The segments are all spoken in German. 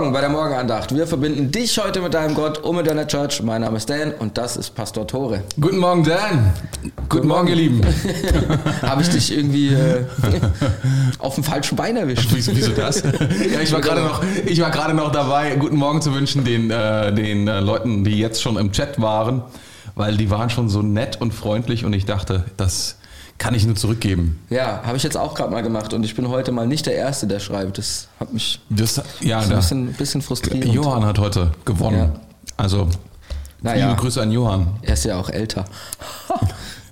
Morgen bei der Morgenandacht. Wir verbinden dich heute mit deinem Gott und mit deiner Church. Mein Name ist Dan und das ist Pastor Tore. Guten Morgen, Dan. Guten, Guten Morgen, ihr Lieben. Habe ich dich irgendwie äh, auf dem falschen Bein erwischt? Wieso, wieso das? ja, ich war gerade noch, ich war gerade noch dabei, guten Morgen zu wünschen den, äh, den äh, Leuten, die jetzt schon im Chat waren, weil die waren schon so nett und freundlich und ich dachte, das kann ich nur zurückgeben. Ja, habe ich jetzt auch gerade mal gemacht und ich bin heute mal nicht der Erste, der schreibt. Das hat mich das, ja, ein bisschen, bisschen frustriert. Johann hat heute gewonnen. Ja. Also, naja. liebe Grüße an Johann. Er ist ja auch älter.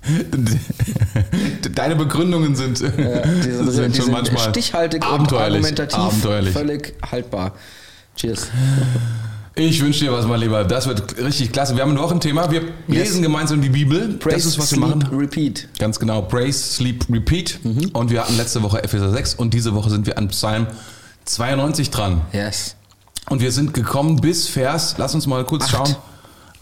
Deine Begründungen sind, ja, diese, sind schon manchmal stichhaltig abenteuerlich, und argumentativ abenteuerlich. völlig haltbar. Cheers. Ich wünsche dir was, mal lieber. Das wird richtig klasse. Wir haben noch ein Thema. Wir yes. lesen gemeinsam die Bibel. Praise, das ist, was Sleep, wir machen. Repeat. Ganz genau. Praise, Sleep, Repeat. Mhm. Und wir hatten letzte Woche Epheser 6 und diese Woche sind wir an Psalm 92 dran. Yes. Und wir sind gekommen bis Vers, lass uns mal kurz acht. schauen.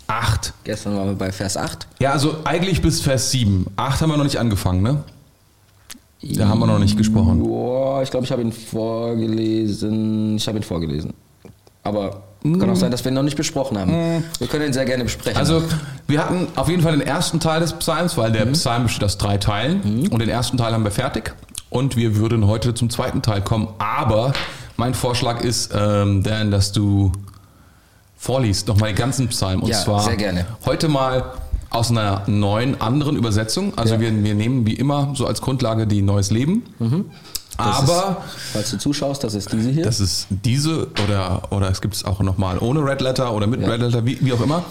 8. Gestern waren wir bei Vers 8. Ja, also eigentlich bis Vers 7. 8 haben wir noch nicht angefangen, ne? Da haben wir noch nicht gesprochen. Boah, ich glaube, ich habe ihn vorgelesen. Ich habe ihn vorgelesen. Aber kann auch sein, dass wir ihn noch nicht besprochen haben. Mhm. Wir können ihn sehr gerne besprechen. Also, wir hatten auf jeden Fall den ersten Teil des Psalms, weil der mhm. Psalm besteht aus drei Teilen. Mhm. Und den ersten Teil haben wir fertig. Und wir würden heute zum zweiten Teil kommen. Aber mein Vorschlag ist, ähm, Dan, dass du vorliest nochmal den ganzen Psalm. Und ja, zwar sehr gerne. heute mal aus einer neuen, anderen Übersetzung. Also ja. wir, wir nehmen wie immer so als Grundlage die Neues Leben. Mhm. Aber ist, falls du zuschaust, das ist diese hier. Das ist diese oder oder es gibt es auch nochmal ohne Red Letter oder mit ja. Red Letter, wie, wie auch immer.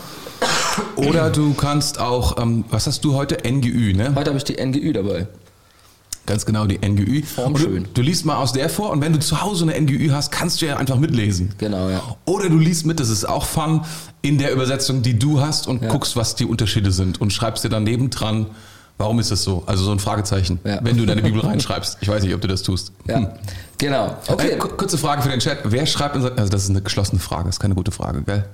Oder du kannst auch, ähm, was hast du heute? NGÜ, ne? Heute habe ich die NGÜ dabei. Ganz genau, die NGÜ. Formschön. Du, du, liest mal aus der vor und wenn du zu Hause eine NGÜ hast, kannst du ja einfach mitlesen. Genau, ja. Oder du liest mit, das ist auch fun, in der Übersetzung, die du hast und ja. guckst, was die Unterschiede sind und schreibst dir daneben dran, Warum ist das so? Also so ein Fragezeichen, ja. wenn du deine Bibel reinschreibst. Ich weiß nicht, ob du das tust. Ja, hm. genau. Okay. Eine kurze Frage für den Chat. Wer schreibt, also das ist eine geschlossene Frage, das ist keine gute Frage, gell?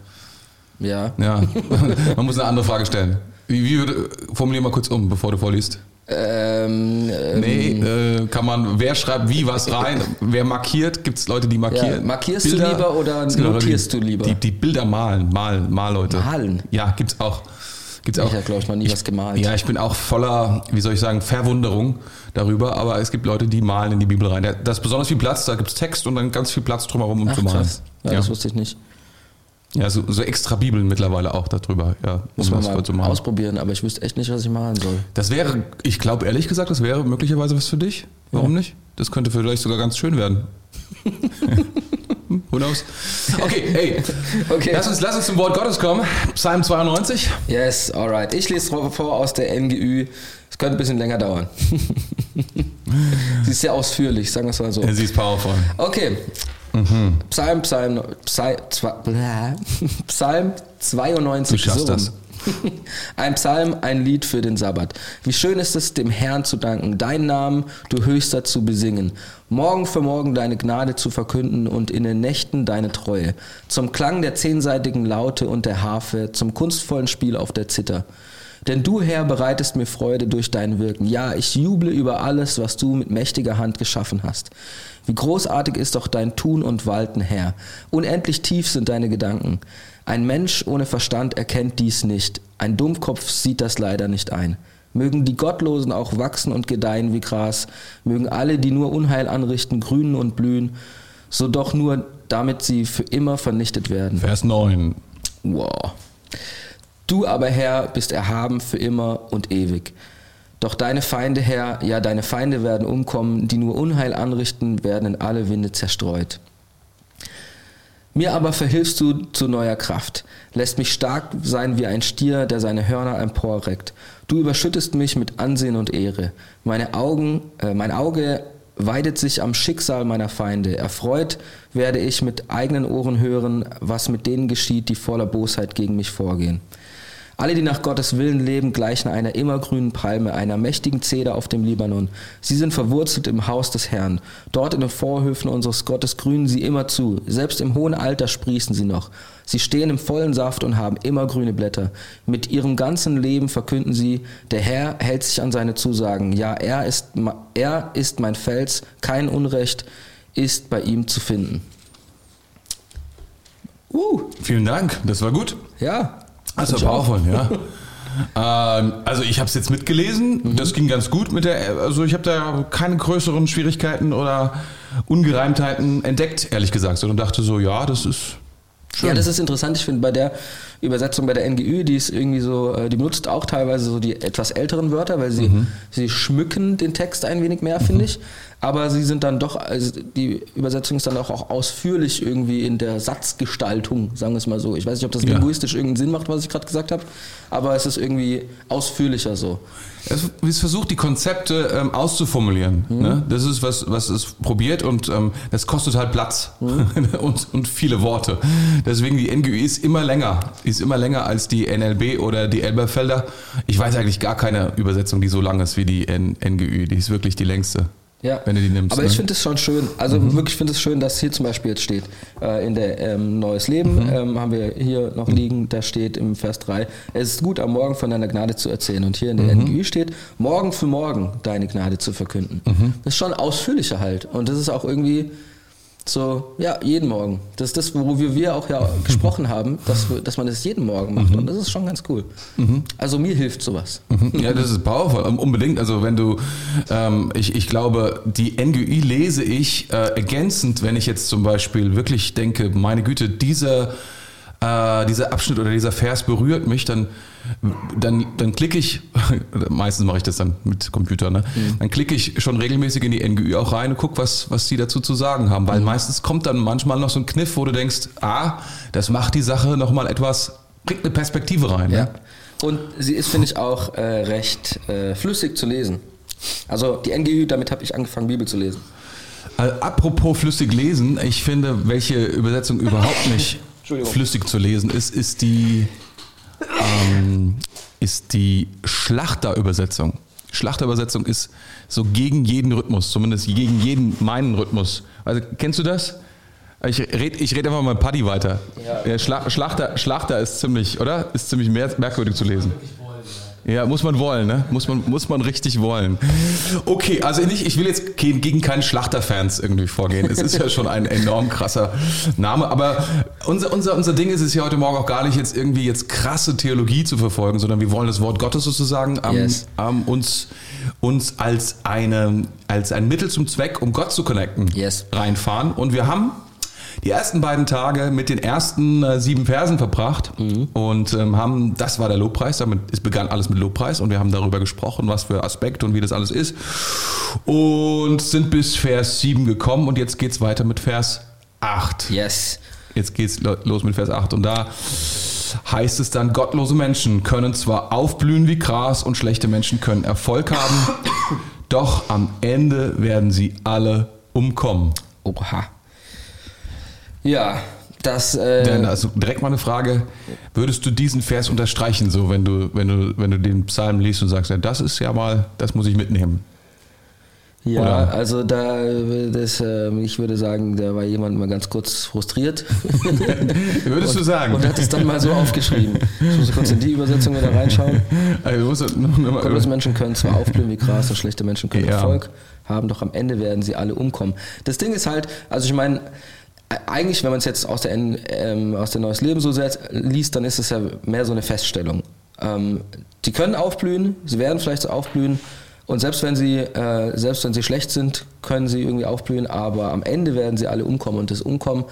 Ja. Ja, man muss eine andere Frage stellen. Wie, wie würde, formulier mal kurz um, bevor du vorliest. Ähm, ähm, nee, äh, kann man, wer schreibt wie was rein? wer markiert? Gibt es Leute, die markieren? Ja, markierst Bilder? du lieber oder notierst die, du lieber? Die, die Bilder malen, malen, mal Leute. Malen? Ja, gibt's auch. Gibt's auch. Ich habe, glaube ich, noch nie ich, was gemalt. Ja, ich bin auch voller, wie soll ich sagen, Verwunderung darüber, aber es gibt Leute, die malen in die Bibel rein. Da ist besonders viel Platz, da gibt es Text und dann ganz viel Platz drumherum, um Ach, zu malen. Krass. Ja, ja, das wusste ich nicht. Ja, so, so, extra Bibeln mittlerweile auch darüber. Ja, Muss man mal ausprobieren, aber ich wüsste echt nicht, was ich malen soll. Das wäre, ich glaube ehrlich gesagt, das wäre möglicherweise was für dich. Warum ja. nicht? Das könnte vielleicht sogar ganz schön werden. Who knows? Okay, hey. Okay. Lass, uns, lass uns zum Wort Gottes kommen. Psalm 92. Yes, alright. Ich lese vor aus der NGÜ. Es könnte ein bisschen länger dauern. sie ist sehr ausführlich, sagen wir es mal so. Sie ist powerful. Okay. Mhm. Psalm, Psalm, Psalm, Psalm 92. Du schaffst so. das. Ein Psalm, ein Lied für den Sabbat. Wie schön ist es, dem Herrn zu danken, deinen Namen, du Höchster, zu besingen, morgen für morgen deine Gnade zu verkünden und in den Nächten deine Treue, zum Klang der zehnseitigen Laute und der Harfe, zum kunstvollen Spiel auf der Zither. Denn du, Herr, bereitest mir Freude durch dein Wirken. Ja, ich juble über alles, was du mit mächtiger Hand geschaffen hast. Wie großartig ist doch dein Tun und Walten, Herr. Unendlich tief sind deine Gedanken. Ein Mensch ohne Verstand erkennt dies nicht. Ein Dummkopf sieht das leider nicht ein. Mögen die Gottlosen auch wachsen und gedeihen wie Gras, mögen alle, die nur Unheil anrichten, grünen und blühen, so doch nur damit sie für immer vernichtet werden. Vers 9. Wow. Du aber, Herr, bist erhaben für immer und ewig. Doch deine Feinde, Herr, ja, deine Feinde werden umkommen, die nur Unheil anrichten, werden in alle Winde zerstreut. Mir aber verhilfst du zu neuer Kraft, lässt mich stark sein wie ein Stier, der seine Hörner emporreckt. Du überschüttest mich mit Ansehen und Ehre. Meine Augen, äh, mein Auge weidet sich am Schicksal meiner Feinde. Erfreut werde ich mit eigenen Ohren hören, was mit denen geschieht, die voller Bosheit gegen mich vorgehen. Alle, die nach Gottes Willen leben, gleichen einer immergrünen Palme, einer mächtigen Zeder auf dem Libanon. Sie sind verwurzelt im Haus des Herrn. Dort in den Vorhöfen unseres Gottes grünen sie immer zu. Selbst im hohen Alter sprießen sie noch. Sie stehen im vollen Saft und haben immer grüne Blätter. Mit ihrem ganzen Leben verkünden sie, der Herr hält sich an seine Zusagen. Ja, er ist, er ist mein Fels, kein Unrecht ist bei ihm zu finden. Uh. Vielen Dank, das war gut. Ja. Also powerful, ja. ähm, also ich habe es jetzt mitgelesen, mhm. das ging ganz gut mit der, also ich habe da keine größeren Schwierigkeiten oder Ungereimtheiten entdeckt, ehrlich gesagt, sondern dachte so, ja, das ist Schön. Ja, das ist interessant. Ich finde bei der Übersetzung bei der NGÜ, die ist irgendwie so, äh, die benutzt auch teilweise so die etwas älteren Wörter, weil sie, mhm. sie schmücken den Text ein wenig mehr, finde mhm. ich. Aber sie sind dann doch, also die Übersetzung ist dann auch, auch ausführlich irgendwie in der Satzgestaltung, sagen wir es mal so. Ich weiß nicht, ob das ja. linguistisch irgendeinen Sinn macht, was ich gerade gesagt habe, aber es ist irgendwie ausführlicher so. Es versucht, die Konzepte ähm, auszuformulieren. Mhm. Ne? Das ist, was, was es probiert und ähm, das kostet halt Platz mhm. und, und viele Worte. Deswegen die NGÜ ist immer länger, ist immer länger als die NLB oder die Elberfelder. Ich weiß eigentlich gar keine Übersetzung, die so lang ist wie die N NGÜ. Die ist wirklich die längste. Ja. Wenn du die nimmst. Aber ne? ich finde es schon schön. Also mhm. wirklich finde es schön, dass hier zum Beispiel jetzt steht, äh, in der ähm, Neues Leben mhm. ähm, haben wir hier noch liegen, da steht im Vers 3, es ist gut am Morgen von deiner Gnade zu erzählen. Und hier in der mhm. NGÜ steht, morgen für morgen deine Gnade zu verkünden. Mhm. Das ist schon ausführlicher halt. Und das ist auch irgendwie so, ja, jeden Morgen. Das ist das, worüber wir auch ja gesprochen haben, dass, dass man das jeden Morgen macht. Mhm. Und das ist schon ganz cool. Mhm. Also mir hilft sowas. Mhm. Ja, das ist powerful. Unbedingt. Also wenn du, ähm, ich, ich glaube, die NGÜ lese ich äh, ergänzend, wenn ich jetzt zum Beispiel wirklich denke, meine Güte, dieser äh, dieser Abschnitt oder dieser Vers berührt mich, dann, dann, dann klicke ich, meistens mache ich das dann mit Computer, ne? Mhm. dann klicke ich schon regelmäßig in die NGÜ auch rein und gucke, was, was die dazu zu sagen haben. Weil mhm. meistens kommt dann manchmal noch so ein Kniff, wo du denkst, ah, das macht die Sache nochmal etwas, bringt eine Perspektive rein. Ne? Ja. Ne? Und sie ist, finde ich, auch äh, recht äh, flüssig zu lesen. Also die NGÜ, damit habe ich angefangen, Bibel zu lesen. Also, apropos flüssig lesen, ich finde, welche Übersetzung überhaupt nicht flüssig zu lesen ist, ist die, ähm, ist die Schlachterübersetzung. Schlachterübersetzung ist so gegen jeden Rhythmus, zumindest gegen jeden meinen Rhythmus. Also kennst du das? Ich rede ich red einfach mal Paddy weiter. Ja, Schlachter, Schlachter ist ziemlich, oder? Ist ziemlich merkwürdig zu lesen. Ja, muss man wollen, ne? Muss man, muss man richtig wollen. Okay, also nicht, ich will jetzt gegen keine Schlachterfans irgendwie vorgehen. Es ist ja schon ein enorm krasser Name, aber unser, unser, unser Ding ist es ja heute Morgen auch gar nicht jetzt irgendwie jetzt krasse Theologie zu verfolgen, sondern wir wollen das Wort Gottes sozusagen ähm, yes. ähm, uns, uns als, eine, als ein Mittel zum Zweck, um Gott zu connecten, yes. reinfahren. Und wir haben die ersten beiden Tage mit den ersten äh, sieben Versen verbracht mhm. und ähm, haben, das war der Lobpreis, damit es begann alles mit Lobpreis und wir haben darüber gesprochen, was für Aspekte und wie das alles ist und sind bis Vers 7 gekommen und jetzt geht's weiter mit Vers 8. Yes. Jetzt geht's los mit Vers 8 und da heißt es dann, gottlose Menschen können zwar aufblühen wie Gras und schlechte Menschen können Erfolg haben, doch am Ende werden sie alle umkommen. Oha. Ja, das. Äh Dann also direkt mal eine Frage: Würdest du diesen Vers unterstreichen, so wenn du, wenn du, wenn du den Psalm liest und sagst, ja, das ist ja mal, das muss ich mitnehmen? Ja, Oder? also da, das, äh, ich würde sagen, da war jemand mal ganz kurz frustriert. Würdest und, du sagen? Und hat es dann mal so aufgeschrieben. Ich muss kurz in die Übersetzung wieder reinschauen. Also, Gutes Menschen können zwar aufblühen wie Gras und schlechte Menschen können ja. Erfolg haben, doch am Ende werden sie alle umkommen. Das Ding ist halt, also ich meine, eigentlich, wenn man es jetzt aus der, ähm, aus der Neues Leben so liest, dann ist es ja mehr so eine Feststellung. Ähm, die können aufblühen, sie werden vielleicht so aufblühen und selbst wenn sie, äh, selbst wenn sie schlecht sind, können sie irgendwie aufblühen, aber am Ende werden sie alle umkommen und das Umkommen,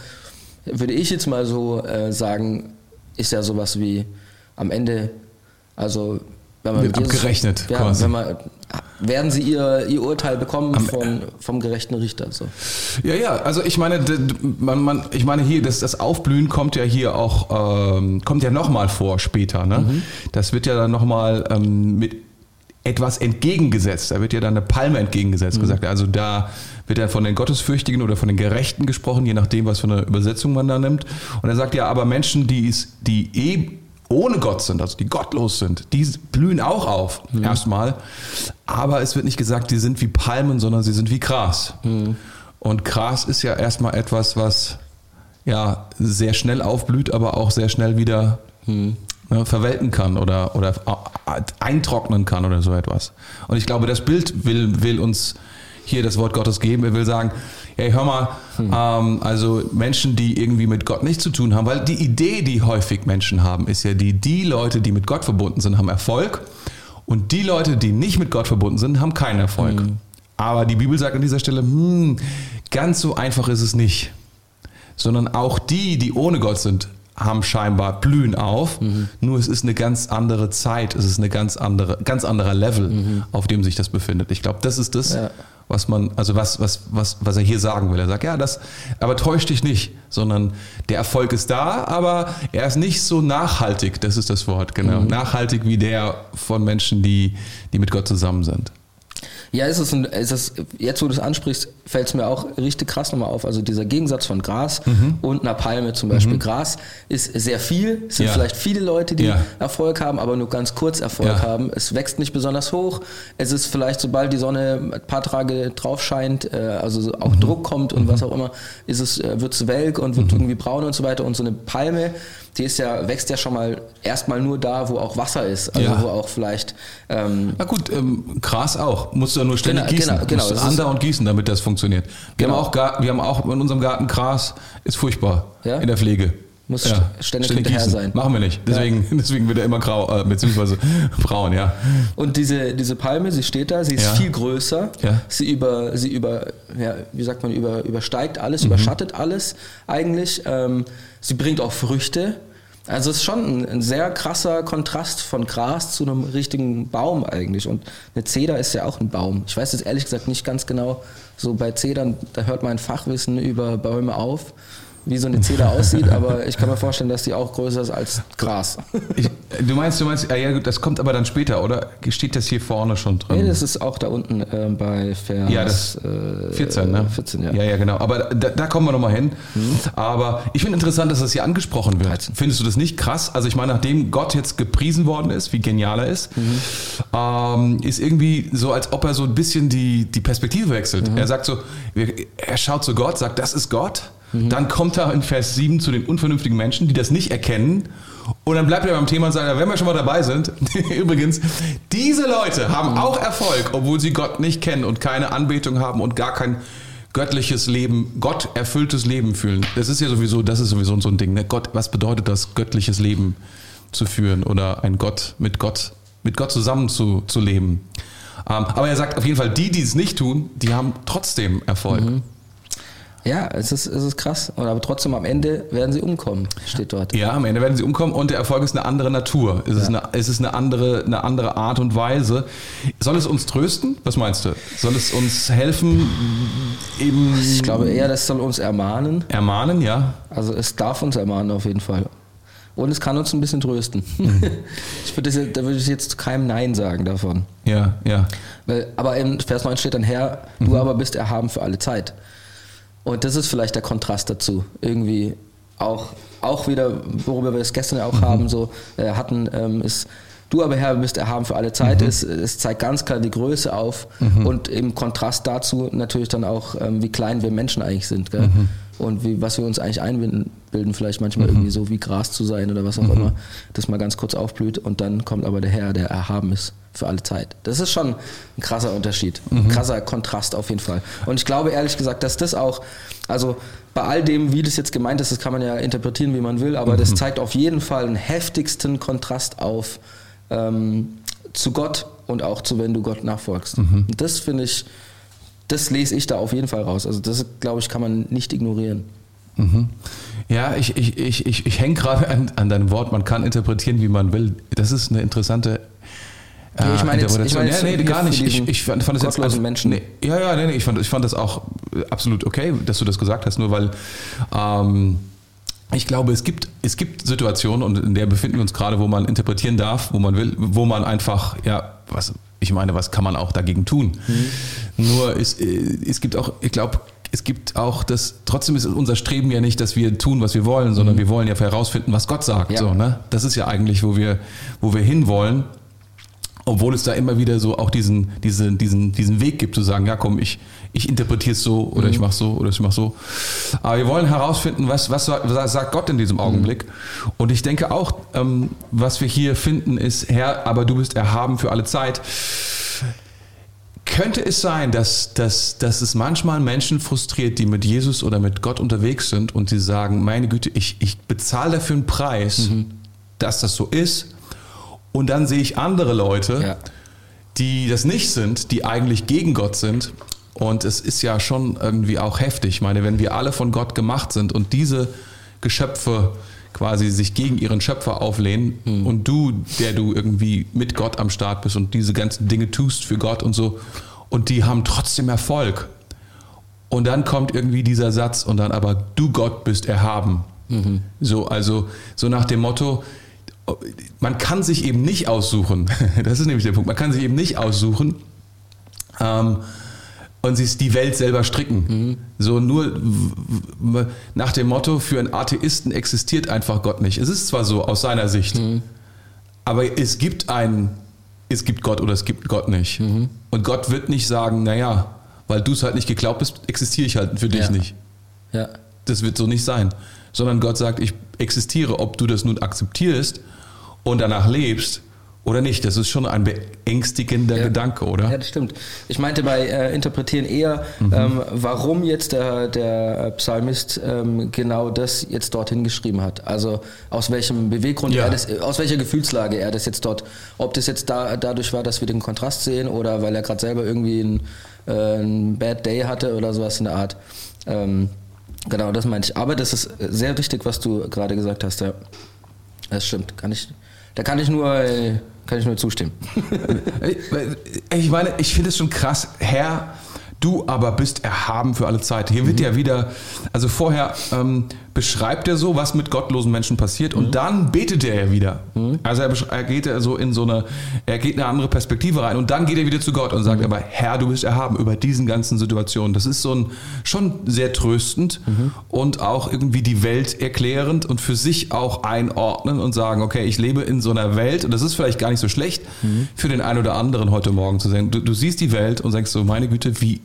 würde ich jetzt mal so äh, sagen, ist ja sowas wie am Ende, also wenn man Jesus, abgerechnet ja, quasi. Wenn man, werden sie ihr, ihr Urteil bekommen von, vom gerechten Richter. So. Ja, ja, also ich meine, man, man, ich meine hier, das, das Aufblühen kommt ja hier auch, ähm, kommt ja nochmal vor später. Ne? Mhm. Das wird ja dann nochmal ähm, mit etwas entgegengesetzt. Da wird ja dann eine Palme entgegengesetzt mhm. gesagt. Also da wird ja von den Gottesfürchtigen oder von den Gerechten gesprochen, je nachdem, was für eine Übersetzung man da nimmt. Und er sagt ja, aber Menschen, die, die eh ohne Gott sind, also die gottlos sind, die blühen auch auf, mhm. erstmal. Aber es wird nicht gesagt, die sind wie Palmen, sondern sie sind wie Gras. Mhm. Und Gras ist ja erstmal etwas, was ja sehr schnell aufblüht, aber auch sehr schnell wieder mhm. ne, verwelken kann oder, oder eintrocknen kann oder so etwas. Und ich glaube, das Bild will, will uns hier das Wort Gottes geben. Er will sagen, hey, hör mal, hm. ähm, also Menschen, die irgendwie mit Gott nichts zu tun haben, weil die Idee, die häufig Menschen haben, ist ja die, die Leute, die mit Gott verbunden sind, haben Erfolg und die Leute, die nicht mit Gott verbunden sind, haben keinen Erfolg. Hm. Aber die Bibel sagt an dieser Stelle, hm, ganz so einfach ist es nicht. Sondern auch die, die ohne Gott sind, haben scheinbar blühen auf. Mhm. Nur es ist eine ganz andere Zeit, es ist eine ganz andere, ganz anderer Level, mhm. auf dem sich das befindet. Ich glaube, das ist das, ja. Was man, also was, was, was, was er hier sagen will. Er sagt, ja, das, aber täusch dich nicht, sondern der Erfolg ist da, aber er ist nicht so nachhaltig, das ist das Wort, genau. Mhm. Nachhaltig wie der von Menschen, die, die mit Gott zusammen sind. Ja, ist es, ein, ist es jetzt, wo du es ansprichst, fällt es mir auch richtig krass nochmal auf. Also dieser Gegensatz von Gras mhm. und einer Palme zum Beispiel. Mhm. Gras ist sehr viel, es sind ja. vielleicht viele Leute, die ja. Erfolg haben, aber nur ganz kurz Erfolg ja. haben. Es wächst nicht besonders hoch. Es ist vielleicht, sobald die Sonne ein paar Tage drauf scheint, äh, also auch mhm. Druck kommt und mhm. was auch immer, ist es, äh, wird es welk und wird mhm. irgendwie braun und so weiter. Und so eine Palme, die ist ja, wächst ja schon mal erstmal nur da, wo auch Wasser ist. Also wo auch vielleicht. Ähm, Na gut, ähm, Gras auch. Musst du ja nur ständig genau, gießen. Genau, genau. Musst du andauernd gießen, damit das funktioniert funktioniert. Wir, genau. haben auch wir haben auch in unserem Garten Gras, ist furchtbar ja? in der Pflege. Muss ja. ständig, ständig hinterher gießen. sein. Machen wir nicht. Deswegen, ja. deswegen wird er immer grau, äh, beziehungsweise braun, ja. Und diese, diese Palme, sie steht da, sie ist ja. viel größer. Ja. Sie über, sie über, ja, wie sagt man, über, übersteigt alles, mhm. überschattet alles eigentlich. Ähm, sie bringt auch Früchte. Also es ist schon ein, ein, sehr krasser Kontrast von Gras zu einem richtigen Baum eigentlich. Und eine Zeder ist ja auch ein Baum. Ich weiß jetzt ehrlich gesagt nicht ganz genau, so bei Zedern, da hört mein Fachwissen über Bäume auf wie so eine Zeder aussieht, aber ich kann mir vorstellen, dass die auch größer ist als Gras. Ich, du meinst, du meinst, ja, das kommt aber dann später, oder? Steht das hier vorne schon drin? Nee, das ist auch da unten äh, bei Vers ja, das, äh, 14, ne? 14, ja. Ja, ja, genau. Aber da, da kommen wir nochmal hin. Mhm. Aber ich finde interessant, dass das hier angesprochen wird. 13. Findest du das nicht krass? Also ich meine, nachdem Gott jetzt gepriesen worden ist, wie genial er ist, mhm. ähm, ist irgendwie so, als ob er so ein bisschen die, die Perspektive wechselt. Mhm. Er sagt so, er schaut zu Gott, sagt, das ist Gott. Mhm. Dann kommt er in Vers 7 zu den unvernünftigen Menschen, die das nicht erkennen. Und dann bleibt er beim Thema und sagt, wenn wir schon mal dabei sind, übrigens, diese Leute haben mhm. auch Erfolg, obwohl sie Gott nicht kennen und keine Anbetung haben und gar kein göttliches Leben, Gott erfülltes Leben fühlen. Das ist ja sowieso, das ist sowieso so ein Ding. Ne? Gott, was bedeutet das, göttliches Leben zu führen oder ein Gott mit Gott, mit Gott zusammen zu, zu leben? Ähm, aber er sagt auf jeden Fall, die, die es nicht tun, die haben trotzdem Erfolg. Mhm. Ja, es ist, es ist krass. Aber trotzdem am Ende werden sie umkommen, steht dort. Ja, am Ende werden sie umkommen und der Erfolg ist eine andere Natur. Es, ja. ist, eine, es ist eine, andere, eine andere Art und Weise. Soll es uns trösten? Was meinst du? Soll es uns helfen, eben. Ich glaube eher, das soll uns ermahnen. Ermahnen, ja. Also es darf uns ermahnen auf jeden Fall. Und es kann uns ein bisschen trösten. Mhm. ich würde da würde ich jetzt keinem Nein sagen davon. Ja, ja. Aber in Vers 9 steht dann, Herr, du mhm. aber bist erhaben für alle Zeit. Und das ist vielleicht der Kontrast dazu. Irgendwie auch, auch wieder, worüber wir es gestern auch mhm. haben, so äh, hatten, ähm, ist, du aber Herr bist erhaben für alle Zeit. Mhm. Es, es, zeigt ganz klar die Größe auf mhm. und im Kontrast dazu natürlich dann auch, ähm, wie klein wir Menschen eigentlich sind. Gell? Mhm. Und wie, was wir uns eigentlich einbilden, vielleicht manchmal mhm. irgendwie so wie Gras zu sein oder was auch mhm. immer, das mal ganz kurz aufblüht und dann kommt aber der Herr, der erhaben ist für alle Zeit. Das ist schon ein krasser Unterschied, ein mhm. krasser Kontrast auf jeden Fall. Und ich glaube ehrlich gesagt, dass das auch, also bei all dem, wie das jetzt gemeint ist, das kann man ja interpretieren, wie man will, aber das zeigt auf jeden Fall einen heftigsten Kontrast auf ähm, zu Gott und auch zu, wenn du Gott nachfolgst. Mhm. Das finde ich, das lese ich da auf jeden Fall raus. Also das, glaube ich, kann man nicht ignorieren. Mhm. Ja, ich, ich, ich, ich, ich hänge gerade an, an deinem Wort, man kann interpretieren, wie man will. Das ist eine interessante Nee, ich meine, jetzt, ich meine ja, nee, gar nicht. Ich, ich fand, fand das jetzt also, Menschen. Nee, ja, ja, nee, nee, ich fand, ich fand das auch absolut okay, dass du das gesagt hast, nur weil ähm, ich glaube, es gibt, es gibt Situationen, und in der befinden wir uns gerade, wo man interpretieren darf, wo man will, wo man einfach, ja, was, ich meine, was kann man auch dagegen tun? Mhm. Nur es, es gibt auch, ich glaube, es gibt auch das, trotzdem ist unser Streben ja nicht, dass wir tun, was wir wollen, sondern mhm. wir wollen ja herausfinden, was Gott sagt. Ja. So, ne? Das ist ja eigentlich, wo wir, wo wir hinwollen obwohl es da immer wieder so auch diesen, diesen, diesen, diesen Weg gibt, zu sagen, ja komm, ich, ich interpretiere es so oder mhm. ich mache so oder ich mache so. Aber wir wollen herausfinden, was, was, sagt Gott in diesem mhm. Augenblick. Mhm. Und ich denke auch, ähm, was wir hier finden, ist, Herr, aber du bist erhaben für alle Zeit könnte es sein, dass, dass, dass es manchmal Menschen frustriert, die mit Jesus oder mit Gott unterwegs sind und die sagen, meine Güte, ich, ich bezahle dafür einen Preis, mhm. dass das so ist. Und dann sehe ich andere Leute, ja. die das nicht sind, die eigentlich gegen Gott sind. Und es ist ja schon irgendwie auch heftig. Ich meine, wenn wir alle von Gott gemacht sind und diese Geschöpfe quasi sich gegen ihren Schöpfer auflehnen mhm. und du, der du irgendwie mit Gott am Start bist und diese ganzen Dinge tust für Gott und so und die haben trotzdem Erfolg. Und dann kommt irgendwie dieser Satz und dann aber du Gott bist erhaben. Mhm. So, also so nach dem Motto, man kann sich eben nicht aussuchen. Das ist nämlich der Punkt. Man kann sich eben nicht aussuchen, ähm, und sich die Welt selber stricken. Mhm. So nur nach dem Motto, für einen Atheisten existiert einfach Gott nicht. Es ist zwar so aus seiner Sicht, mhm. aber es gibt einen, es gibt Gott oder es gibt Gott nicht. Mhm. Und Gott wird nicht sagen, naja, weil du es halt nicht geglaubt hast, existiere ich halt für dich ja. nicht. Ja. Das wird so nicht sein. Sondern Gott sagt, ich existiere, ob du das nun akzeptierst und danach lebst oder nicht? Das ist schon ein beängstigender ja. Gedanke, oder? Ja, das stimmt. Ich meinte bei äh, Interpretieren eher, mhm. ähm, warum jetzt der, der Psalmist ähm, genau das jetzt dorthin geschrieben hat. Also aus welchem Beweggrund ja. er das, aus welcher Gefühlslage er das jetzt dort, ob das jetzt da, dadurch war, dass wir den Kontrast sehen oder weil er gerade selber irgendwie einen, äh, einen Bad Day hatte oder sowas in der Art. Ähm, genau, das meinte ich. Aber das ist sehr richtig, was du gerade gesagt hast, ja. Das stimmt, kann ich da kann ich nur, äh, kann ich nur zustimmen. ich meine, ich finde es schon krass, Herr, du aber bist erhaben für alle Zeit. Hier wird mhm. ja wieder, also vorher ähm, beschreibt er so, was mit gottlosen Menschen passiert und mhm. dann betet er ja wieder. Mhm. Also er, er, geht ja so in so eine, er geht in eine andere Perspektive rein und dann geht er wieder zu Gott und sagt mhm. aber, Herr, du bist erhaben über diesen ganzen Situationen. Das ist so ein, schon sehr tröstend mhm. und auch irgendwie die Welt erklärend und für sich auch einordnen und sagen, okay, ich lebe in so einer Welt und das ist vielleicht gar nicht so schlecht mhm. für den einen oder anderen heute Morgen zu sagen, du, du siehst die Welt und sagst so, meine Güte, wie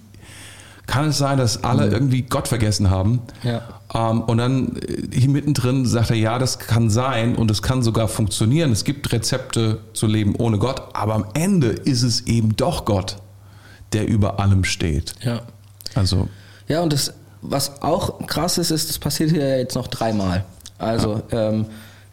kann es sein, dass alle mhm. irgendwie Gott vergessen haben. Ja. Ähm, und dann äh, hier mittendrin sagt er, ja, das kann sein und es kann sogar funktionieren. Es gibt Rezepte zu leben ohne Gott, aber am Ende ist es eben doch Gott, der über allem steht. Ja. Also. Ja, und das, was auch krass ist, ist, das passiert hier jetzt noch dreimal. Also, ja. ähm,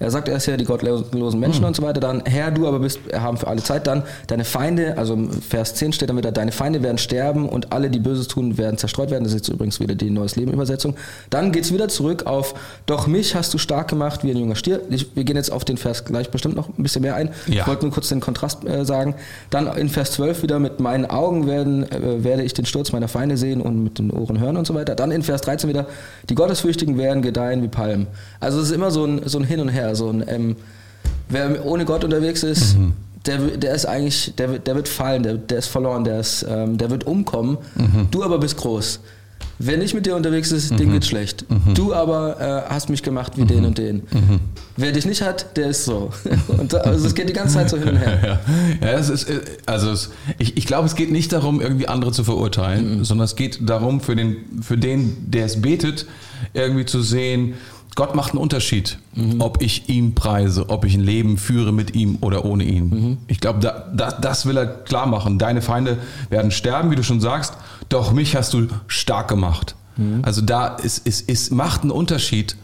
er sagt erst ja die gottlosen Menschen mhm. und so weiter. Dann, Herr, du aber bist erhaben für alle Zeit. Dann, deine Feinde, also Vers 10 steht dann wieder, deine Feinde werden sterben und alle, die Böses tun, werden zerstreut werden. Das ist jetzt übrigens wieder die Neues Leben Übersetzung. Dann geht es wieder zurück auf, doch mich hast du stark gemacht wie ein junger Stier. Ich, wir gehen jetzt auf den Vers gleich bestimmt noch ein bisschen mehr ein. Ja. Ich wollte nur kurz den Kontrast äh, sagen. Dann in Vers 12 wieder, mit meinen Augen werden, äh, werde ich den Sturz meiner Feinde sehen und mit den Ohren hören und so weiter. Dann in Vers 13 wieder, die Gottesfürchtigen werden gedeihen wie Palmen. Also es ist immer so ein, so ein Hin und Her. So ein, ähm, wer ohne Gott unterwegs ist, mhm. der, der ist eigentlich, der, der wird fallen, der, der ist verloren, der, ist, ähm, der wird umkommen. Mhm. Du aber bist groß. Wer nicht mit dir unterwegs ist, mhm. dem geht schlecht. Mhm. Du aber äh, hast mich gemacht wie mhm. den und den. Mhm. Wer dich nicht hat, der ist so. und da, also es geht die ganze Zeit so hin und her. Ja, ja es ist, äh, also es, ich, ich glaube, es geht nicht darum, irgendwie andere zu verurteilen, mhm. sondern es geht darum, für den, für den, der es betet, irgendwie zu sehen, Gott macht einen Unterschied, mhm. ob ich ihn preise, ob ich ein Leben führe mit ihm oder ohne ihn. Mhm. Ich glaube, da, da, das will er klar machen. Deine Feinde werden sterben, wie du schon sagst, doch mich hast du stark gemacht. Mhm. Also da ist, ist, ist, macht einen Unterschied,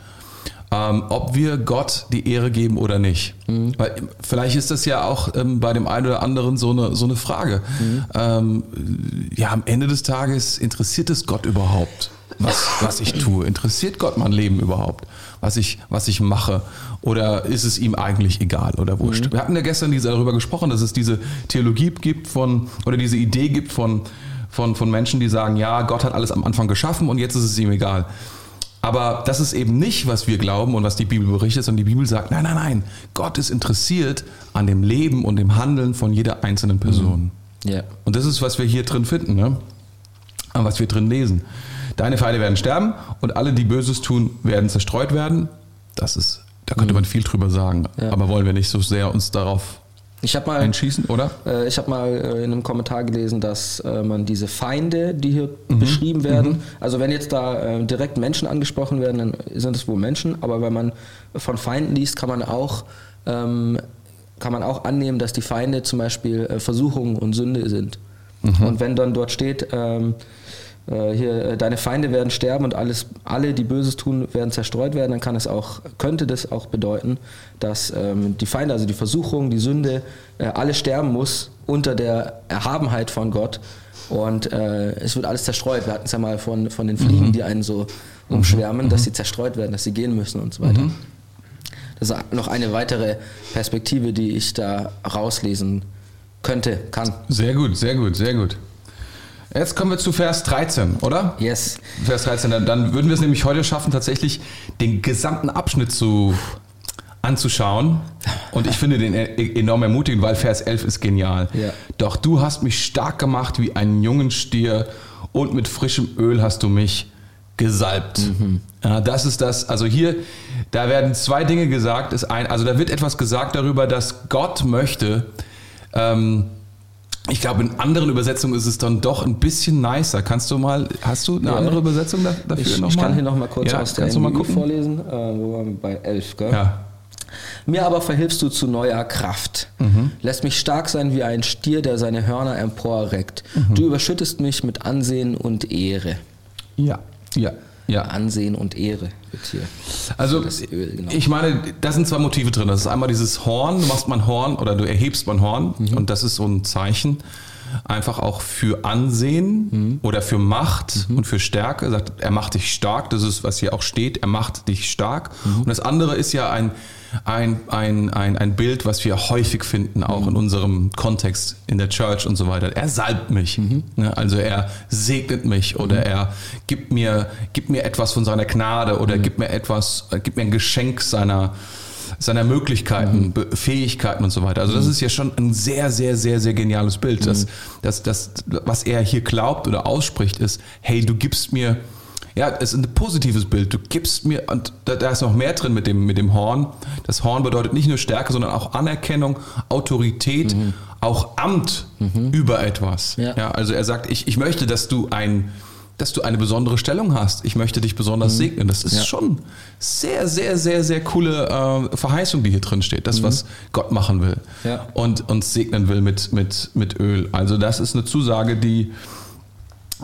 ähm, ob wir Gott die Ehre geben oder nicht. Weil vielleicht ist das ja auch ähm, bei dem einen oder anderen so eine, so eine Frage. Ähm, ja, am Ende des Tages interessiert es Gott überhaupt? Was, was ich tue. Interessiert Gott mein Leben überhaupt? Was ich, was ich mache? Oder ist es ihm eigentlich egal oder wurscht? Mhm. Wir hatten ja gestern diese, darüber gesprochen, dass es diese Theologie gibt von, oder diese Idee gibt von, von, von Menschen, die sagen, ja, Gott hat alles am Anfang geschaffen und jetzt ist es ihm egal. Aber das ist eben nicht, was wir glauben und was die Bibel berichtet, sondern die Bibel sagt, nein, nein, nein, Gott ist interessiert an dem Leben und dem Handeln von jeder einzelnen Person. Mhm. Yeah. Und das ist, was wir hier drin finden, ne? was wir drin lesen. Deine Feinde werden sterben und alle, die Böses tun, werden zerstreut werden. Das ist, da könnte mhm. man viel drüber sagen. Ja. Aber wollen wir nicht so sehr uns darauf ich mal, einschießen, oder? Äh, ich habe mal äh, in einem Kommentar gelesen, dass äh, man diese Feinde, die hier mhm. beschrieben werden, mhm. also wenn jetzt da äh, direkt Menschen angesprochen werden, dann sind es wohl Menschen, aber wenn man von Feinden liest, kann man auch, ähm, kann man auch annehmen, dass die Feinde zum Beispiel äh, Versuchungen und Sünde sind. Und wenn dann dort steht, ähm, äh, hier, äh, deine Feinde werden sterben und alles, alle, die Böses tun, werden zerstreut werden, dann kann es auch, könnte das auch bedeuten, dass ähm, die Feinde, also die Versuchung, die Sünde, äh, alle sterben muss unter der Erhabenheit von Gott. Und äh, es wird alles zerstreut. Wir hatten es ja mal von, von den Fliegen, Mhm. die einen so umschwärmen, dass sie zerstreut werden, dass sie gehen müssen und so weiter. Mhm. Das ist noch eine weitere Perspektive, die ich da rauslesen könnte, kann. Sehr gut, sehr gut, sehr gut. Jetzt kommen wir zu Vers 13, oder? Yes. Vers 13, dann, dann würden wir es nämlich heute schaffen, tatsächlich den gesamten Abschnitt zu, anzuschauen. Und ich finde den e- enorm ermutigend, weil Vers 11 ist genial. Ja. Doch du hast mich stark gemacht wie einen jungen Stier und mit frischem Öl hast du mich gesalbt. Ja, das ist das, also hier, da werden zwei Dinge gesagt. Ist ein, also da wird etwas gesagt darüber, dass Gott möchte, ähm, ich glaube, in anderen Übersetzungen ist es dann doch ein bisschen nicer. Kannst du mal, hast du eine Ja. andere Übersetzung da, dafür Ich, noch ich kann hier nochmal kurz ja, aus der du mal gucken? vorlesen. Äh, wo waren wir bei 11, gell? Ja. Mir aber verhilfst du zu neuer Kraft. Mhm. Lässt mich stark sein wie ein Stier, der seine Hörner emporreckt. Mhm. Du überschüttest mich mit Ansehen und Ehre. Ja. Ja. Ja. Ansehen und Ehre wird hier. Also, Das Öl, genau. ich meine, da sind zwei Motive drin. Das ist einmal dieses Horn, du machst mal ein Horn oder du erhebst mal ein Horn Mhm. und das ist so ein Zeichen einfach auch für Ansehen Mhm. oder für Macht und für Stärke. Er sagt, er macht dich stark, das ist, was hier auch steht, er macht dich stark. Mhm. Und das andere ist ja ein, ein, ein, ein, ein Bild, was wir häufig finden, auch in unserem Kontext in der Church und so weiter. Er salbt mich. Ne? Also er segnet mich oder er gibt mir, gibt mir etwas von seiner Gnade oder gibt mir etwas, äh, gibt mir ein Geschenk seiner, seiner Möglichkeiten, Be- Fähigkeiten und so weiter. Also das ist ja schon ein sehr, sehr, sehr, sehr geniales Bild. Das, das, das, was er hier glaubt oder ausspricht, ist, hey, du gibst mir, ja, es ist ein positives Bild. Du gibst mir, und da, da ist noch mehr drin mit dem, mit dem Horn. Das Horn bedeutet nicht nur Stärke, sondern auch Anerkennung, Autorität, auch Amt über etwas. Ja. also er sagt, ich, ich möchte, dass du ein, dass du eine besondere Stellung hast. Ich möchte dich besonders segnen. Das ist Ja. schon sehr, sehr, sehr, sehr coole äh, Verheißung, die hier drin steht. Das, was Gott machen will Ja. und uns segnen will mit, mit, mit Öl. Also das ist eine Zusage, die,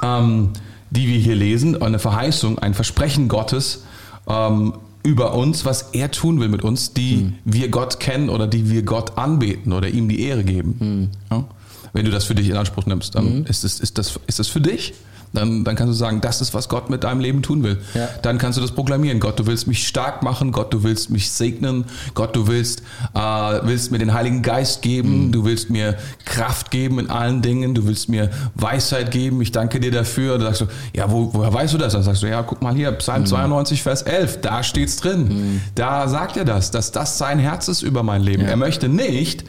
ähm, die wir hier lesen, eine Verheißung, ein Versprechen Gottes ähm, über uns, was er tun will mit uns, die wir Gott kennen oder die wir Gott anbeten oder ihm die Ehre geben. Ja? Wenn du das für dich in Anspruch nimmst, dann ist, es, ist, das, ist das für dich. Dann, dann kannst du sagen, das ist, was Gott mit deinem Leben tun will. Ja. Dann kannst du das proklamieren. Gott, du willst mich stark machen. Gott, du willst mich segnen. Gott, du willst, äh, willst mir den Heiligen Geist geben. Du willst mir Kraft geben in allen Dingen. Du willst mir Weisheit geben. Ich danke dir dafür. Dann sagst du, ja, wo, woher weißt du das? Dann sagst du, ja, guck mal hier, Psalm 92, Vers 11. Da steht's drin. Da sagt er das, dass das sein Herz ist über mein Leben. Er möchte nicht,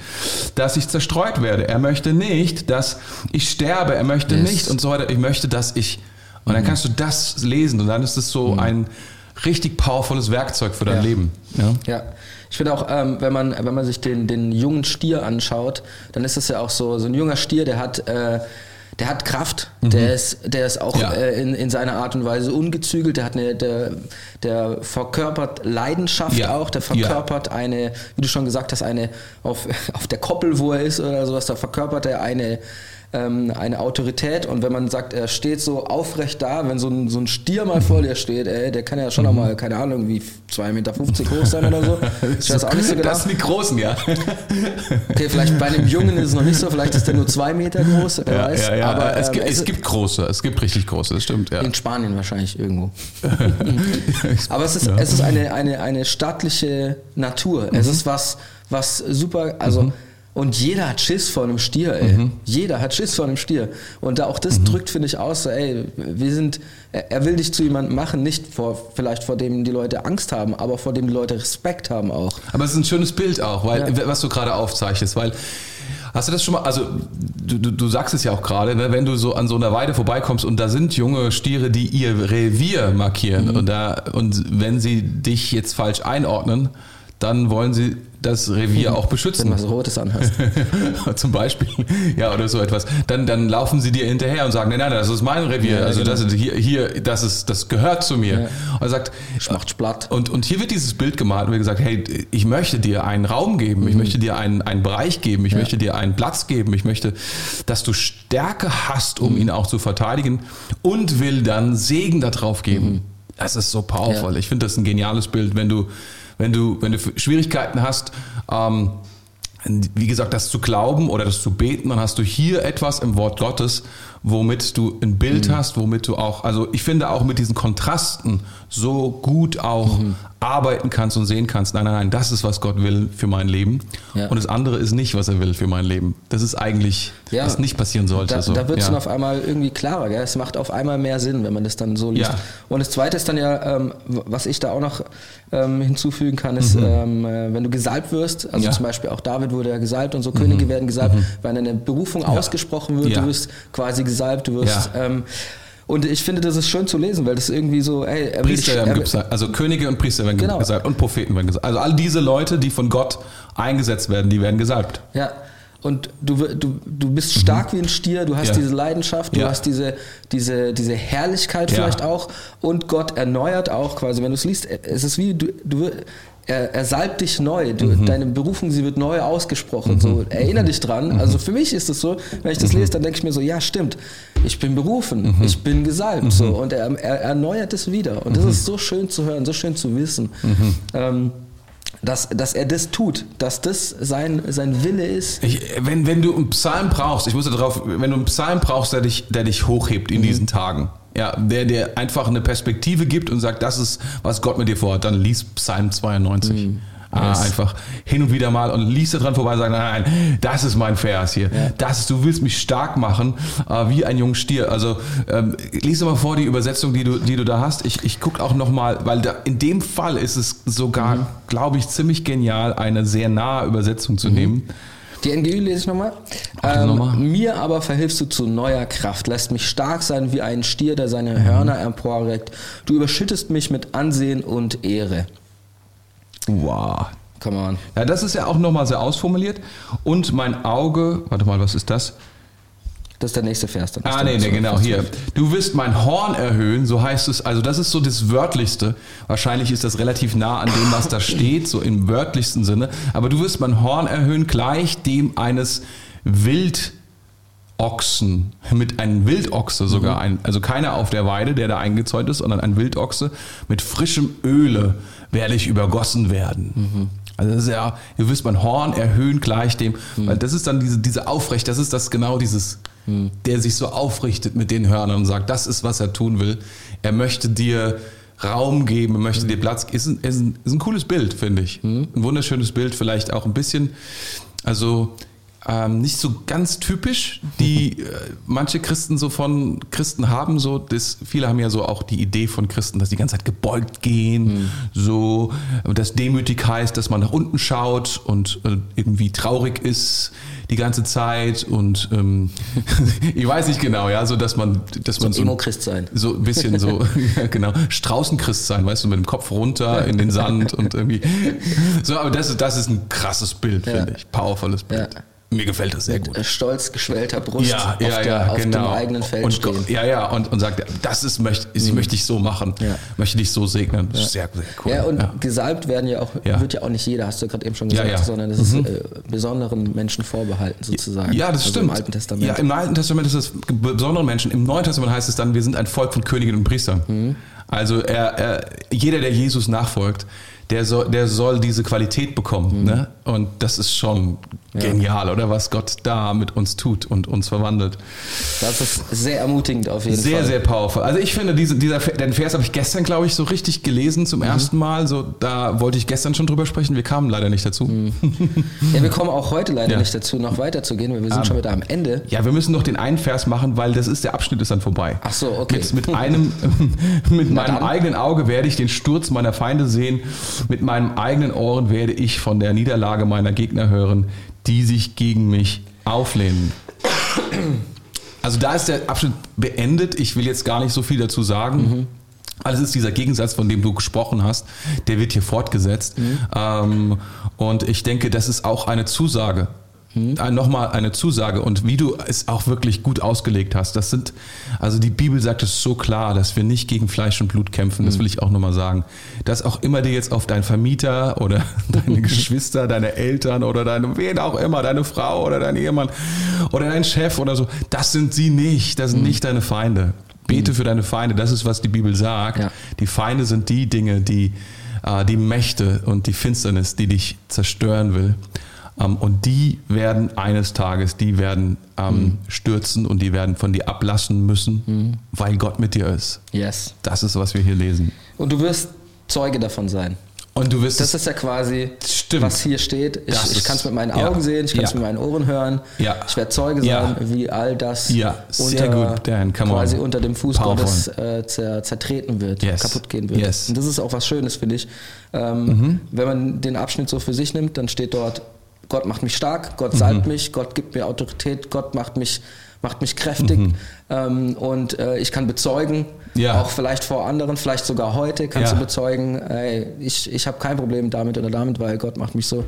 dass ich zerstreut werde. Er möchte nicht, dass ich sterbe. Er möchte Yes. nicht und so weiter. Ich möchte, dass ich. Und dann kannst du das lesen und dann ist es so ein richtig powervolles Werkzeug für dein Ja. Leben. Ja. Ja, ich finde auch, ähm, wenn, man, wenn man sich den, den jungen Stier anschaut, dann ist es ja auch so, so ein junger Stier, der hat, äh, der hat Kraft, der, ist, der ist auch Mhm. Ja. äh, in, in seiner Art und Weise ungezügelt, der hat eine, der, der verkörpert Leidenschaft Ja. auch, der Ja. verkörpert eine, wie du schon gesagt hast, eine auf, auf der Koppel, wo er ist oder sowas, da verkörpert er eine ähm, eine Autorität und wenn man sagt, er steht so aufrecht da, wenn so ein, so ein Stier mal vor dir steht, ey, der kann ja schon noch mal, keine Ahnung, wie 2,50 Meter hoch sein oder so. Ich weiß auch nicht so genau. Das sind die Großen, ja. Okay, vielleicht bei einem Jungen ist es noch nicht so, vielleicht ist der nur zwei Meter groß, wer ja, weiß. ja, ja. Aber es, ähm, gibt, es es gibt große, es gibt richtig große, das stimmt, ja. in Spanien wahrscheinlich irgendwo. Aber es ist, es ist eine, eine, eine stattliche Natur. Es ist was, was super, also und jeder hat Schiss vor einem Stier, ey. Jeder hat Schiss vor einem Stier. Und da auch das drückt, finde ich, aus, so, ey, wir sind, er will dich zu jemandem machen, nicht vor, vielleicht vor dem die Leute Angst haben, aber vor dem die Leute Respekt haben auch. Aber es ist ein schönes Bild auch, weil Ja. was du gerade aufzeichnest, weil hast du das schon mal, also du, du, du sagst es ja auch gerade, ne, wenn du so an so einer Weide vorbeikommst und da sind junge Stiere, die ihr Revier markieren und da und wenn sie dich jetzt falsch einordnen, dann wollen sie das Revier auch Wenn beschützen. du was Rotes anhast. Zum Beispiel, ja, oder so etwas. Dann, dann laufen sie dir hinterher und sagen, nein, nein, das ist mein Revier. Ja, also genau. das ist hier, hier, das ist, das gehört zu mir. Ja. Und er sagt, Macht Splatt. und, und hier wird dieses Bild gemalt und wird gesagt, hey, ich möchte dir einen Raum geben, ich möchte dir einen, einen Bereich geben, ich möchte dir einen Platz geben, ich möchte, dass du Stärke hast, um ihn auch zu verteidigen und will dann Segen darauf geben. Das ist so powerful. Ja. Ich finde das ein geniales Bild, wenn du, wenn du, wenn du Schwierigkeiten hast, ähm, wie gesagt, das zu glauben oder das zu beten, dann hast du hier etwas im Wort Gottes, womit du ein Bild Mhm. hast, womit du auch, also ich finde auch mit diesen Kontrasten so gut auch Mhm. arbeiten kannst und sehen kannst, nein, nein, nein, das ist, was Gott will für mein Leben. Ja. Und das andere ist nicht, was er will für mein Leben. Das ist eigentlich, Ja. was nicht passieren sollte. Da, so. da wird es ja. dann auf einmal irgendwie klarer. Gell? Es macht auf einmal mehr Sinn, wenn man das dann so liest. Und das Zweite ist dann ja, ähm, was ich da auch noch ähm, hinzufügen kann, ist, ähm, äh, wenn du gesalbt wirst, also Mhm. Mhm. zum Beispiel auch David wurde ja gesalbt und so Könige werden gesalbt, wenn eine Berufung ausgesprochen wird, du wirst quasi gesalbt, du wirst... Ähm, und ich finde, das ist schön zu lesen, weil das irgendwie so, ey, er will Priester dich- werden er will- gesalbt, also Könige und Priester werden Genau. gesalbt und Propheten werden gesalbt. Also all diese Leute, die von Gott eingesetzt werden, die werden gesalbt. Ja. Und du, du, du bist stark wie ein Stier, du hast Ja. diese Leidenschaft, du Ja. hast diese, diese, diese Herrlichkeit Ja. vielleicht auch und Gott erneuert auch quasi, wenn du es liest, es ist wie, du, du er, er salbt dich neu, du, Mhm. deine Berufung, sie wird neu ausgesprochen, so, erinner dich dran, Mhm. also für mich ist es so, wenn ich das lese, dann denke ich mir so, ja stimmt, ich bin berufen, Mhm. ich bin gesalbt, so, und er, er erneuert es wieder. Und das ist so schön zu hören, so schön zu wissen, Mhm. ähm, dass, dass er das tut, dass das sein, sein Wille ist. Ich, wenn, wenn du einen Psalm brauchst, ich muss darauf, wenn du einen Psalm brauchst, der dich, der dich hochhebt Mhm. in diesen Tagen, ja, der dir einfach eine Perspektive gibt und sagt, das ist, was Gott mit dir vorhat, dann lies Psalm 92. Ah, Yes. einfach hin und wieder mal und liest da dran vorbei und sagt, nein, nein, das ist mein Vers hier. Das ist, du willst mich stark machen, äh, wie ein junger Stier. Also ähm, lies mal vor die Übersetzung, die du, die du da hast. Ich, ich gucke auch noch mal, weil da, in dem Fall ist es sogar, Mhm. glaube ich, ziemlich genial, eine sehr nahe Übersetzung Mhm. zu nehmen. Die NGÜ lese ich nochmal. Ähm, nochmal. mir aber verhilfst du zu neuer Kraft, lässt mich stark sein wie ein Stier, der seine Hörner emporreckt. Du überschüttest mich mit Ansehen und Ehre. Wow. Come on. Ja, das ist ja auch nochmal sehr ausformuliert. Und mein Auge, warte mal, was ist das? Das ist der nächste Vers. Dann Ah, nee, nee, genau, hier. Du wirst mein Horn erhöhen, so heißt es. Also, das ist so das Wörtlichste. Wahrscheinlich ist das relativ nah an dem, was da steht, so im wörtlichsten Sinne. Aber du wirst mein Horn erhöhen, gleich dem eines Wildochsen. Mit einem Wildochse sogar. Ein, also keiner auf der Weide, der da eingezäunt ist, sondern ein Wildochse. Mit frischem Öle werde ich übergossen werden. Also das ist ja, du wirst mein Horn erhöhen gleich dem, weil das ist dann diese, diese Aufrecht, das ist das genau dieses, der sich so aufrichtet mit den Hörnern und sagt, das ist, was er tun will. Er möchte dir Raum geben, er möchte dir Platz, ist ein, ist ein, ist ein cooles Bild, finde ich. Ein wunderschönes Bild, vielleicht auch ein bisschen, also ähm, nicht so ganz typisch, die äh, manche Christen so von Christen haben, so das, viele haben ja so auch die Idee von Christen, dass die ganze Zeit gebeugt gehen, so, dass demütig heißt, dass man nach unten schaut und äh, irgendwie traurig ist die ganze Zeit und ähm, ich weiß nicht genau, ja, so dass man, dass man so Emo-Christ sein. so ein bisschen so, ja, genau, Straußenchrist sein, weißt du, mit dem Kopf runter in den Sand und irgendwie. So, aber das, ist- das ist ein krasses Bild, Ja. finde ich. Powervolles Bild. Ja. Mir gefällt das sehr gut. Stolz geschwellter Brust Ja, auf, ja, der, ja, auf genau. dem eigenen Feld und, stehen. Ja, ja, und, und sagt, das ist, möchte, ich möchte ich so machen, Ja. möchte dich so segnen. Sehr, sehr cool. Ja, und gesalbt werden ja auch, wird ja auch nicht jeder, hast du gerade eben schon gesagt. Mhm. sondern das ist äh, besonderen Menschen vorbehalten sozusagen. Ja, das also stimmt. Im Alten Testament. Ja, im Alten Testament ist es besondere Menschen. Im Neuen Testament heißt es dann, wir sind ein Volk von Königen und Priestern. Mhm. Also er, er, jeder, der Jesus nachfolgt, der soll, der soll diese Qualität bekommen. Mhm. Ne? Und das ist schon genial, oder? Was Gott da mit uns tut und uns verwandelt. Das ist sehr ermutigend auf jeden Sehr, Fall. sehr powerful. Also ich finde, diese, dieser den Vers habe ich gestern, glaube ich, so richtig gelesen Mhm. zum ersten Mal. So, da wollte ich gestern schon drüber sprechen. Wir kamen leider nicht dazu. Ja, wir kommen auch heute leider Ja. nicht dazu, noch weiterzugehen, weil wir sind schon wieder am Ende. Ja, wir müssen noch den einen Vers machen, weil das ist der Abschnitt ist dann vorbei. Ach so, okay. Mit, mit einem, mit meinem dann. eigenen Auge werde ich den Sturz meiner Feinde sehen. Mit meinen eigenen Ohren werde ich von der Niederlage meiner Gegner hören, die sich gegen mich auflehnen. Also da ist der Abschnitt beendet. Ich will jetzt gar nicht so viel dazu sagen. Alles ist dieser Gegensatz, von dem du gesprochen hast, der wird hier fortgesetzt. Mhm. Ähm, und ich denke, das ist auch eine Zusage. Ein, Nochmal eine Zusage. Und wie du es auch wirklich gut ausgelegt hast, das sind, also die Bibel sagt es so klar, dass wir nicht gegen Fleisch und Blut kämpfen. Das will ich auch nochmal sagen. Dass auch immer dir jetzt auf deinen Vermieter oder deine Geschwister, deine Eltern oder deine, wen auch immer, deine Frau oder dein Ehemann oder dein Chef oder so, das sind sie nicht. Das sind Mhm. nicht deine Feinde. Bete für deine Feinde, das ist, was die Bibel sagt. Ja. Die Feinde sind die Dinge, die, äh, die Mächte und die Finsternis, die dich zerstören will. Ähm, und die werden eines Tages, die werden ähm, stürzen und die werden von dir ablassen müssen, weil Gott mit dir ist. Yes. Das ist, was wir hier lesen. Und du wirst Zeuge davon sein. Und du wirst Das ist ja quasi, Stimmt. was hier steht. Ich, Das ich kann es mit meinen ja. Augen sehen, ich kann es Ja. mit meinen Ohren hören. Ja. Ich werde Zeuge sein, Ja. wie all das Ja, gut, Dan, come on. quasi unter dem Fuß. Gottes äh, zer, zertreten wird, Yes. kaputt gehen wird. Yes. Mhm. Und das ist auch was Schönes, finde ich. Ähm, Wenn man den Abschnitt so für sich nimmt, dann steht dort, Gott macht mich stark, Gott Mhm. salbt mich, Gott gibt mir Autorität, Gott macht mich, macht mich kräftig ähm, und äh, ich kann bezeugen, Mhm. Ja. auch vielleicht vor anderen, vielleicht sogar heute kannst Ja. du bezeugen, ey, ich, ich habe kein Problem damit oder damit, weil Gott macht mich so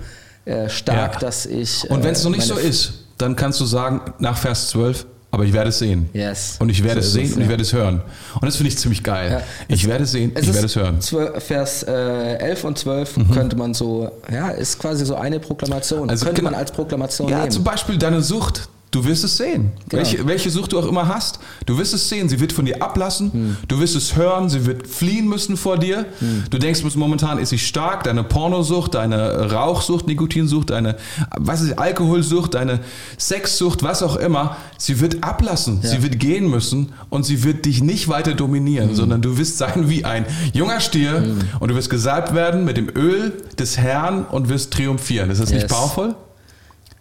äh, stark, Ja. dass ich. und wenn es äh, noch nicht so ist, dann kannst du sagen, nach Vers 12, aber ich werde es sehen. Yes. Und ich werde So es sehen es, und ich ja. werde es hören. Und das finde ich ziemlich geil. Ja. Ich werde es sehen, Es ich werde es hören. 12, Vers äh, 11 und 12 könnte man so, ja, ist quasi so eine Proklamation. Mhm. Also könnte genau. man als Proklamation Ja, nehmen. zum Beispiel deine Sucht. Du wirst es sehen. Genau. Welche, welche Sucht du auch immer hast, du wirst es sehen. Sie wird von dir ablassen. Hm. Du wirst es hören. Sie wird fliehen müssen vor dir. Du denkst, momentan ist sie stark. Deine Pornosucht, deine Rauchsucht, Nikotinsucht, deine was ist, Alkoholsucht, deine Sexsucht, was auch immer. Sie wird ablassen. Ja. Sie wird gehen müssen und sie wird dich nicht weiter Hm. dominieren, sondern du wirst sein wie ein junger Stier und du wirst gesalbt werden mit dem Öl des Herrn und wirst triumphieren. Ist das nicht Yes. powerful?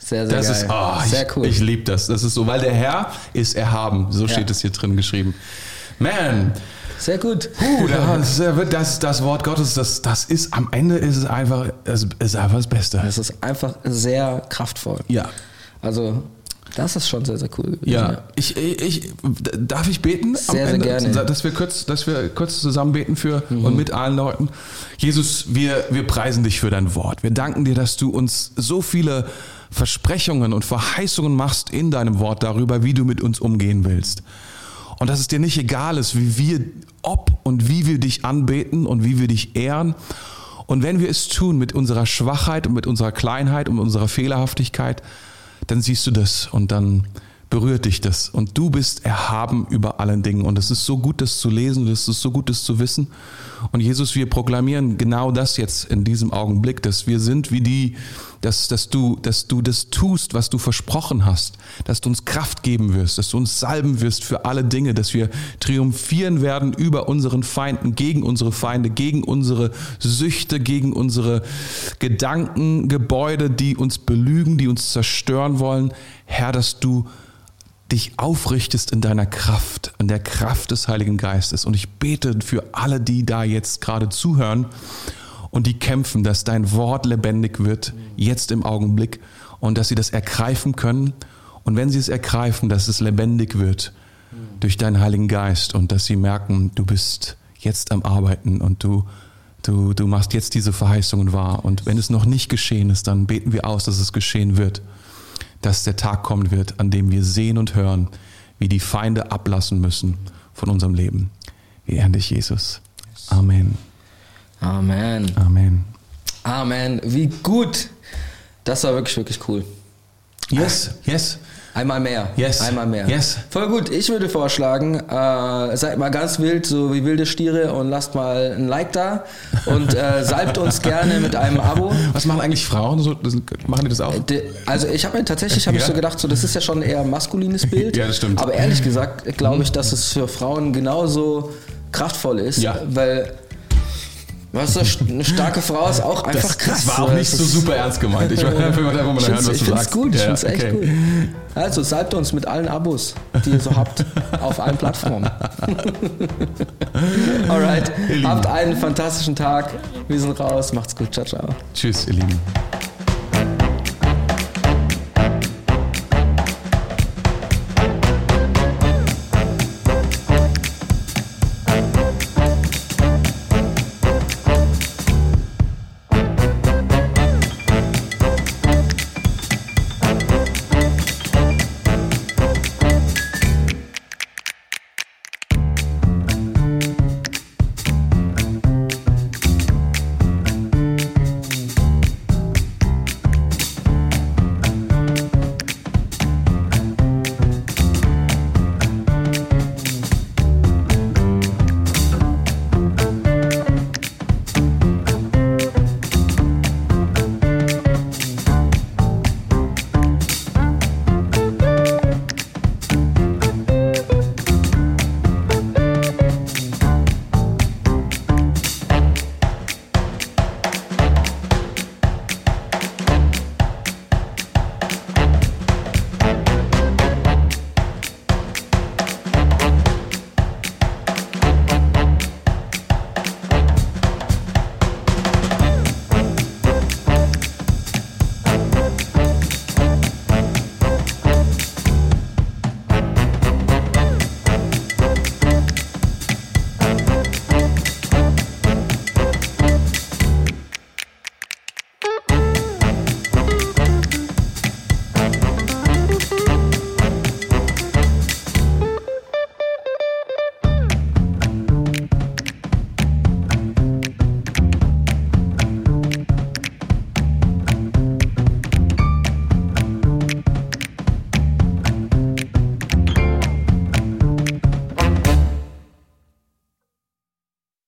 Sehr, sehr Das geil. ist, oh, sehr ich, cool. Ich liebe das. Das ist so, weil der Herr ist erhaben. So steht es hier drin geschrieben. Man, sehr gut. puh, das, das, das Wort Gottes, das, das ist am Ende ist es einfach, es ist einfach das Beste. Das ist einfach sehr kraftvoll. Ja. Also, das ist schon sehr, sehr cool gewesen. Ja, ich, ich, darf ich beten? Sehr, sehr gerne. Mhm. Dass wir kurz, dass wir kurz zusammen beten für und mit allen Leuten. Jesus, wir, wir preisen dich für dein Wort. Wir danken dir, dass du uns so viele Versprechungen und Verheißungen machst in deinem Wort darüber, wie du mit uns umgehen willst. Und dass es dir nicht egal ist, wie wir, ob und wie wir dich anbeten und wie wir dich ehren. Und wenn wir es tun mit unserer Schwachheit und mit unserer Kleinheit und unserer Fehlerhaftigkeit, dann siehst du das und dann berührt dich das. Und du bist erhaben über allen Dingen. Und es ist so gut, das zu lesen, es ist so gut, das zu wissen. Und Jesus, wir proklamieren genau das jetzt in diesem Augenblick, dass wir sind wie die, dass, dass, du, dass du das tust, was du versprochen hast, dass du uns Kraft geben wirst, dass du uns salben wirst für alle Dinge, dass wir triumphieren werden über unseren Feinden, gegen unsere Feinde, gegen unsere Süchte, gegen unsere Gedankengebäude, die uns belügen, die uns zerstören wollen. Herr, dass du dich aufrichtest in deiner Kraft, in der Kraft des Heiligen Geistes. Und ich bete für alle, die da jetzt gerade zuhören und die kämpfen, dass dein Wort lebendig wird, jetzt im Augenblick, und dass sie das ergreifen können. Und wenn sie es ergreifen, dass es lebendig wird durch deinen Heiligen Geist und dass sie merken, du bist jetzt am Arbeiten und du, du, du machst jetzt diese Verheißungen wahr. Und wenn es noch nicht geschehen ist, dann beten wir aus, dass es geschehen wird dass der Tag kommen wird, an dem wir sehen und hören, wie die Feinde ablassen müssen von unserem Leben. Wir ehren dich, Jesus. Amen. Amen. Amen. Amen. Wie gut. Das war wirklich, wirklich cool. Yes, yes. Einmal mehr. Yes. Einmal mehr. Yes. Voll gut. Ich würde vorschlagen, äh, seid mal ganz wild, so wie wilde Stiere und lasst mal ein Like da und äh, salbt uns gerne mit einem Abo. Was machen eigentlich Frauen? So, das, machen die das auch? De- Also ich habe mir tatsächlich ich Ja. so gedacht, so das ist ja schon eher ein maskulines Bild. Ja, das stimmt. Aber ehrlich gesagt glaube ich, dass es für Frauen genauso kraftvoll ist, Ja. weil weißt du, eine starke Frau ist auch einfach Das, krass. das war auch nicht Das so super ernst gemeint. Ich wollte einfach mal Ich hören, was du es sagst. gut, ich Ja, finde es echt okay. gut. Also salbt uns mit allen Abos, die ihr so habt, auf allen Plattformen. Alright, habt einen fantastischen Tag. Wir sind raus. Macht's gut. Ciao, ciao. Tschüss, ihr Lieben.